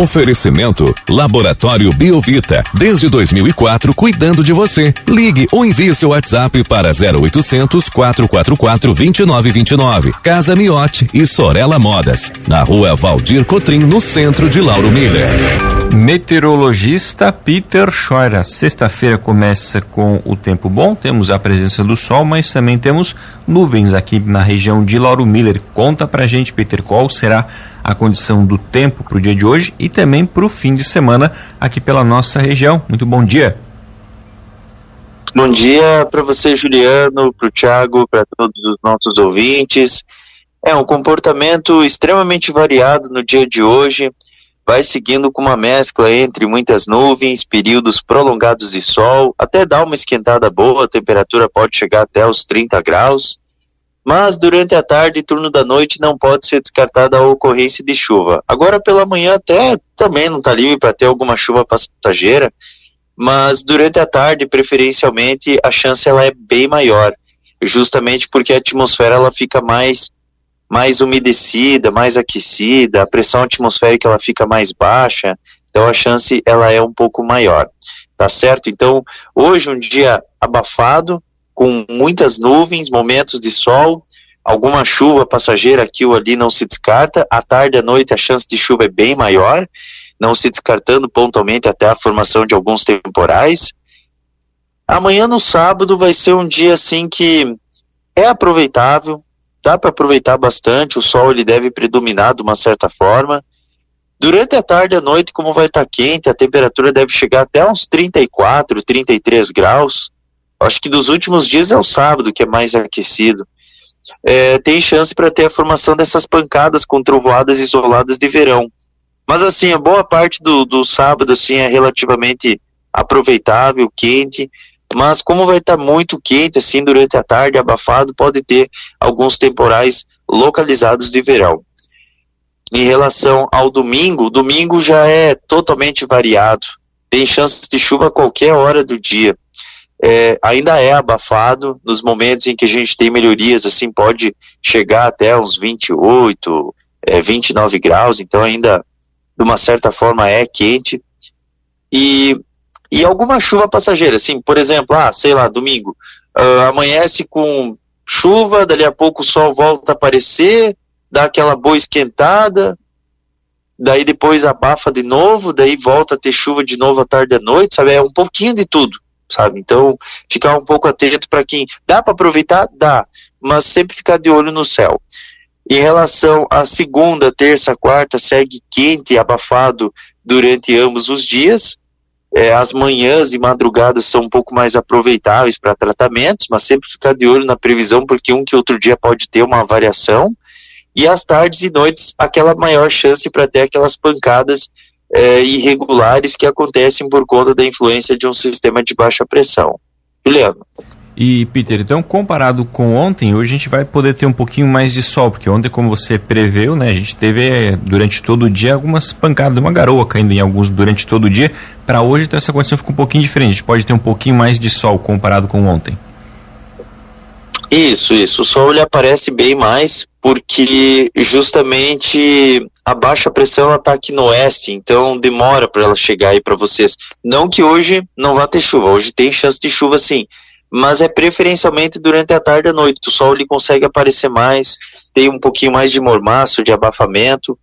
Oferecimento Laboratório Biovita. Desde 2004, cuidando de você. Ligue ou envie seu WhatsApp para 0800 444 2929. Casa Miote e Sorella Modas. Na rua Valdir Cotrim, no centro de Lauro Miller. Meteorologista Peter Scheuer. Sexta-feira começa com o tempo bom. Temos a presença do sol, mas também temos nuvens aqui na região de Lauro Miller. Conta pra gente, Peter, qual será a condição do tempo para o dia de hoje e também para o fim de semana aqui pela nossa região. Muito bom dia. Bom dia para você, Juliano, para o Thiago, para todos os nossos ouvintes. É um comportamento extremamente variado no dia de hoje. Vai seguindo com uma mescla entre muitas nuvens, períodos prolongados de sol, até dar uma esquentada boa, a temperatura pode chegar até os 30 graus. Mas durante a tarde e turno da noite não pode ser descartada a ocorrência de chuva. Agora pela manhã até também não está livre para ter alguma chuva passageira, mas durante a tarde, preferencialmente, a chance ela é bem maior, justamente porque a atmosfera ela fica mais mais umedecida, mais aquecida, a pressão atmosférica ela fica mais baixa, então a chance ela é um pouco maior. Tá certo? Então, hoje um dia abafado, com muitas nuvens, momentos de sol, alguma chuva passageira aqui ou ali não se descarta. À tarde e à noite a chance de chuva é bem maior, não se descartando pontualmente até a formação de alguns temporais. Amanhã no sábado vai ser um dia assim que é aproveitável, dá para aproveitar bastante, o sol ele deve predominar de uma certa forma. Durante a tarde e a noite, como vai estar tá quente, a temperatura deve chegar até uns 34, 33 graus. Acho que dos últimos dias é o sábado que é mais aquecido. É, tem chance para ter a formação dessas pancadas com trovoadas isoladas de verão. Mas assim, a boa parte do, do sábado assim é relativamente aproveitável, quente, mas como vai estar tá muito quente assim durante a tarde, abafado, pode ter alguns temporais localizados de verão. Em relação ao domingo, domingo já é totalmente variado. Tem chance de chuva a qualquer hora do dia é, ainda é abafado. Nos momentos em que a gente tem melhorias, assim, pode chegar até uns 28, é, 29 graus, então ainda, de uma certa forma, é quente. E, e alguma chuva passageira, assim, por exemplo, ah, sei lá, domingo, uh, amanhece com chuva, dali a pouco o sol volta a aparecer, dá aquela boa esquentada, daí depois abafa de novo, daí volta a ter chuva de novo à tarde e à noite, sabe? É um pouquinho de tudo sabe? Então, ficar um pouco atento para quem dá para aproveitar, dá, mas sempre ficar de olho no céu. Em relação à segunda, terça, quarta, segue quente e abafado durante ambos os dias. É, as manhãs e madrugadas são um pouco mais aproveitáveis para tratamentos, mas sempre ficar de olho na previsão, porque um que outro dia pode ter uma variação. E as tardes e noites, aquela maior chance para ter aquelas pancadas é, irregulares que acontecem por conta da influência de um sistema de baixa pressão. Juliano. E Peter, então comparado com ontem, hoje a gente vai poder ter um pouquinho mais de sol, porque ontem, como você preveu, né, a gente teve é, durante todo o dia algumas pancadas, uma garoa caindo em alguns durante todo o dia. Para hoje, então, essa condição fica um pouquinho diferente. A gente pode ter um pouquinho mais de sol comparado com ontem. Isso, isso. O sol ele aparece bem mais porque justamente a baixa pressão está aqui no oeste, então demora para ela chegar aí para vocês. Não que hoje não vá ter chuva, hoje tem chance de chuva sim, mas é preferencialmente durante a tarde e a noite. O sol ele consegue aparecer mais, tem um pouquinho mais de mormaço, de abafamento.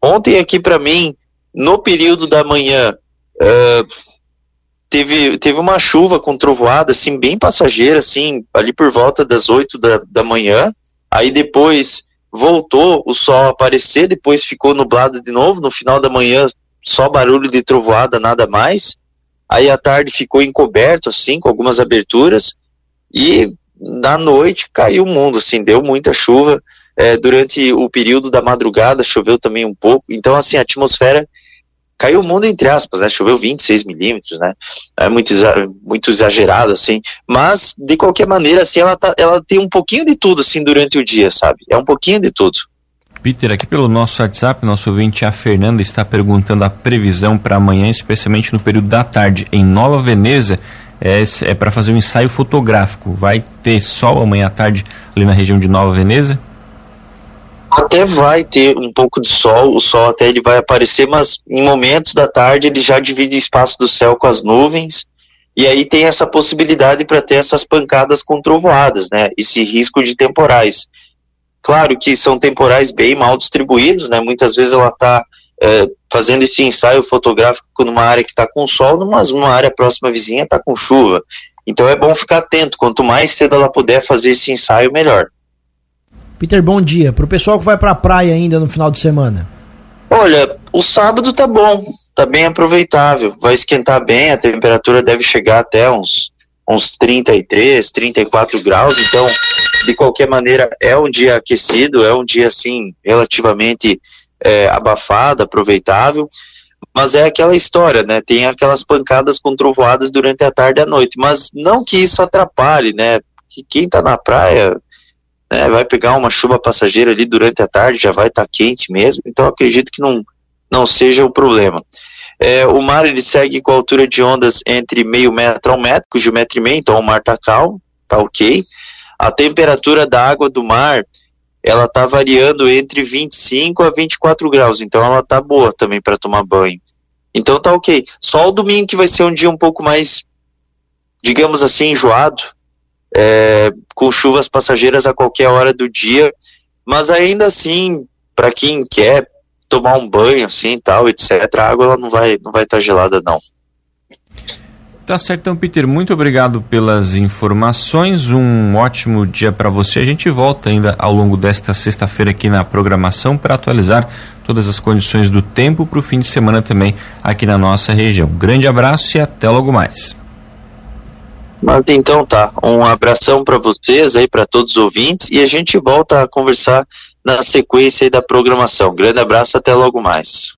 Ontem aqui para mim, no período da manhã, uh, teve, teve uma chuva com trovoada, assim, bem passageira, assim, ali por volta das 8 da, da manhã. Aí depois voltou o sol aparecer, depois ficou nublado de novo. No final da manhã, só barulho de trovoada, nada mais. Aí à tarde ficou encoberto, assim, com algumas aberturas. E na noite caiu o mundo, assim, deu muita chuva. É, durante o período da madrugada choveu também um pouco. Então, assim, a atmosfera caiu o mundo entre aspas, né? Choveu 26 milímetros, né? É muito, muito exagerado, assim. Mas, de qualquer maneira, assim, ela, tá, ela tem um pouquinho de tudo, assim, durante o dia, sabe? É um pouquinho de tudo. Peter, aqui pelo nosso WhatsApp, nosso ouvinte, a Fernanda, está perguntando a previsão para amanhã, especialmente no período da tarde, em Nova Veneza. É, é para fazer um ensaio fotográfico. Vai ter sol amanhã à tarde ali na região de Nova Veneza? Até vai ter um pouco de sol, o sol até ele vai aparecer, mas em momentos da tarde ele já divide o espaço do céu com as nuvens, e aí tem essa possibilidade para ter essas pancadas com trovoadas, né? Esse risco de temporais. Claro que são temporais bem mal distribuídos, né? Muitas vezes ela está é, fazendo esse ensaio fotográfico numa área que está com sol, mas uma área próxima vizinha está com chuva. Então é bom ficar atento. Quanto mais cedo ela puder fazer esse ensaio, melhor. Peter, bom dia. Para o pessoal que vai para a praia ainda no final de semana. Olha, o sábado tá bom, tá bem aproveitável. Vai esquentar bem, a temperatura deve chegar até uns, uns 33, 34 graus. Então, de qualquer maneira, é um dia aquecido, é um dia assim relativamente é, abafado, aproveitável. Mas é aquela história, né? Tem aquelas pancadas com trovoadas durante a tarde e a noite. Mas não que isso atrapalhe, né? Que quem tá na praia né, vai pegar uma chuva passageira ali durante a tarde, já vai estar tá quente mesmo, então acredito que não, não seja o problema. É, o mar ele segue com a altura de ondas entre meio metro a um metro, cujo metro e meio, então o mar está calmo, está ok. A temperatura da água do mar ela está variando entre 25 a 24 graus, então ela está boa também para tomar banho. Então tá ok. Só o domingo que vai ser um dia um pouco mais, digamos assim, enjoado, é, com chuvas passageiras a qualquer hora do dia, mas ainda assim, para quem quer tomar um banho assim, tal, etc, a água ela não vai não vai estar tá gelada não. Tá certo, então, Peter, muito obrigado pelas informações. Um ótimo dia para você. A gente volta ainda ao longo desta sexta-feira aqui na programação para atualizar todas as condições do tempo para o fim de semana também aqui na nossa região. Grande abraço e até logo mais. Mas então tá, um abração para vocês aí, para todos os ouvintes, e a gente volta a conversar na sequência da programação. Grande abraço, até logo mais.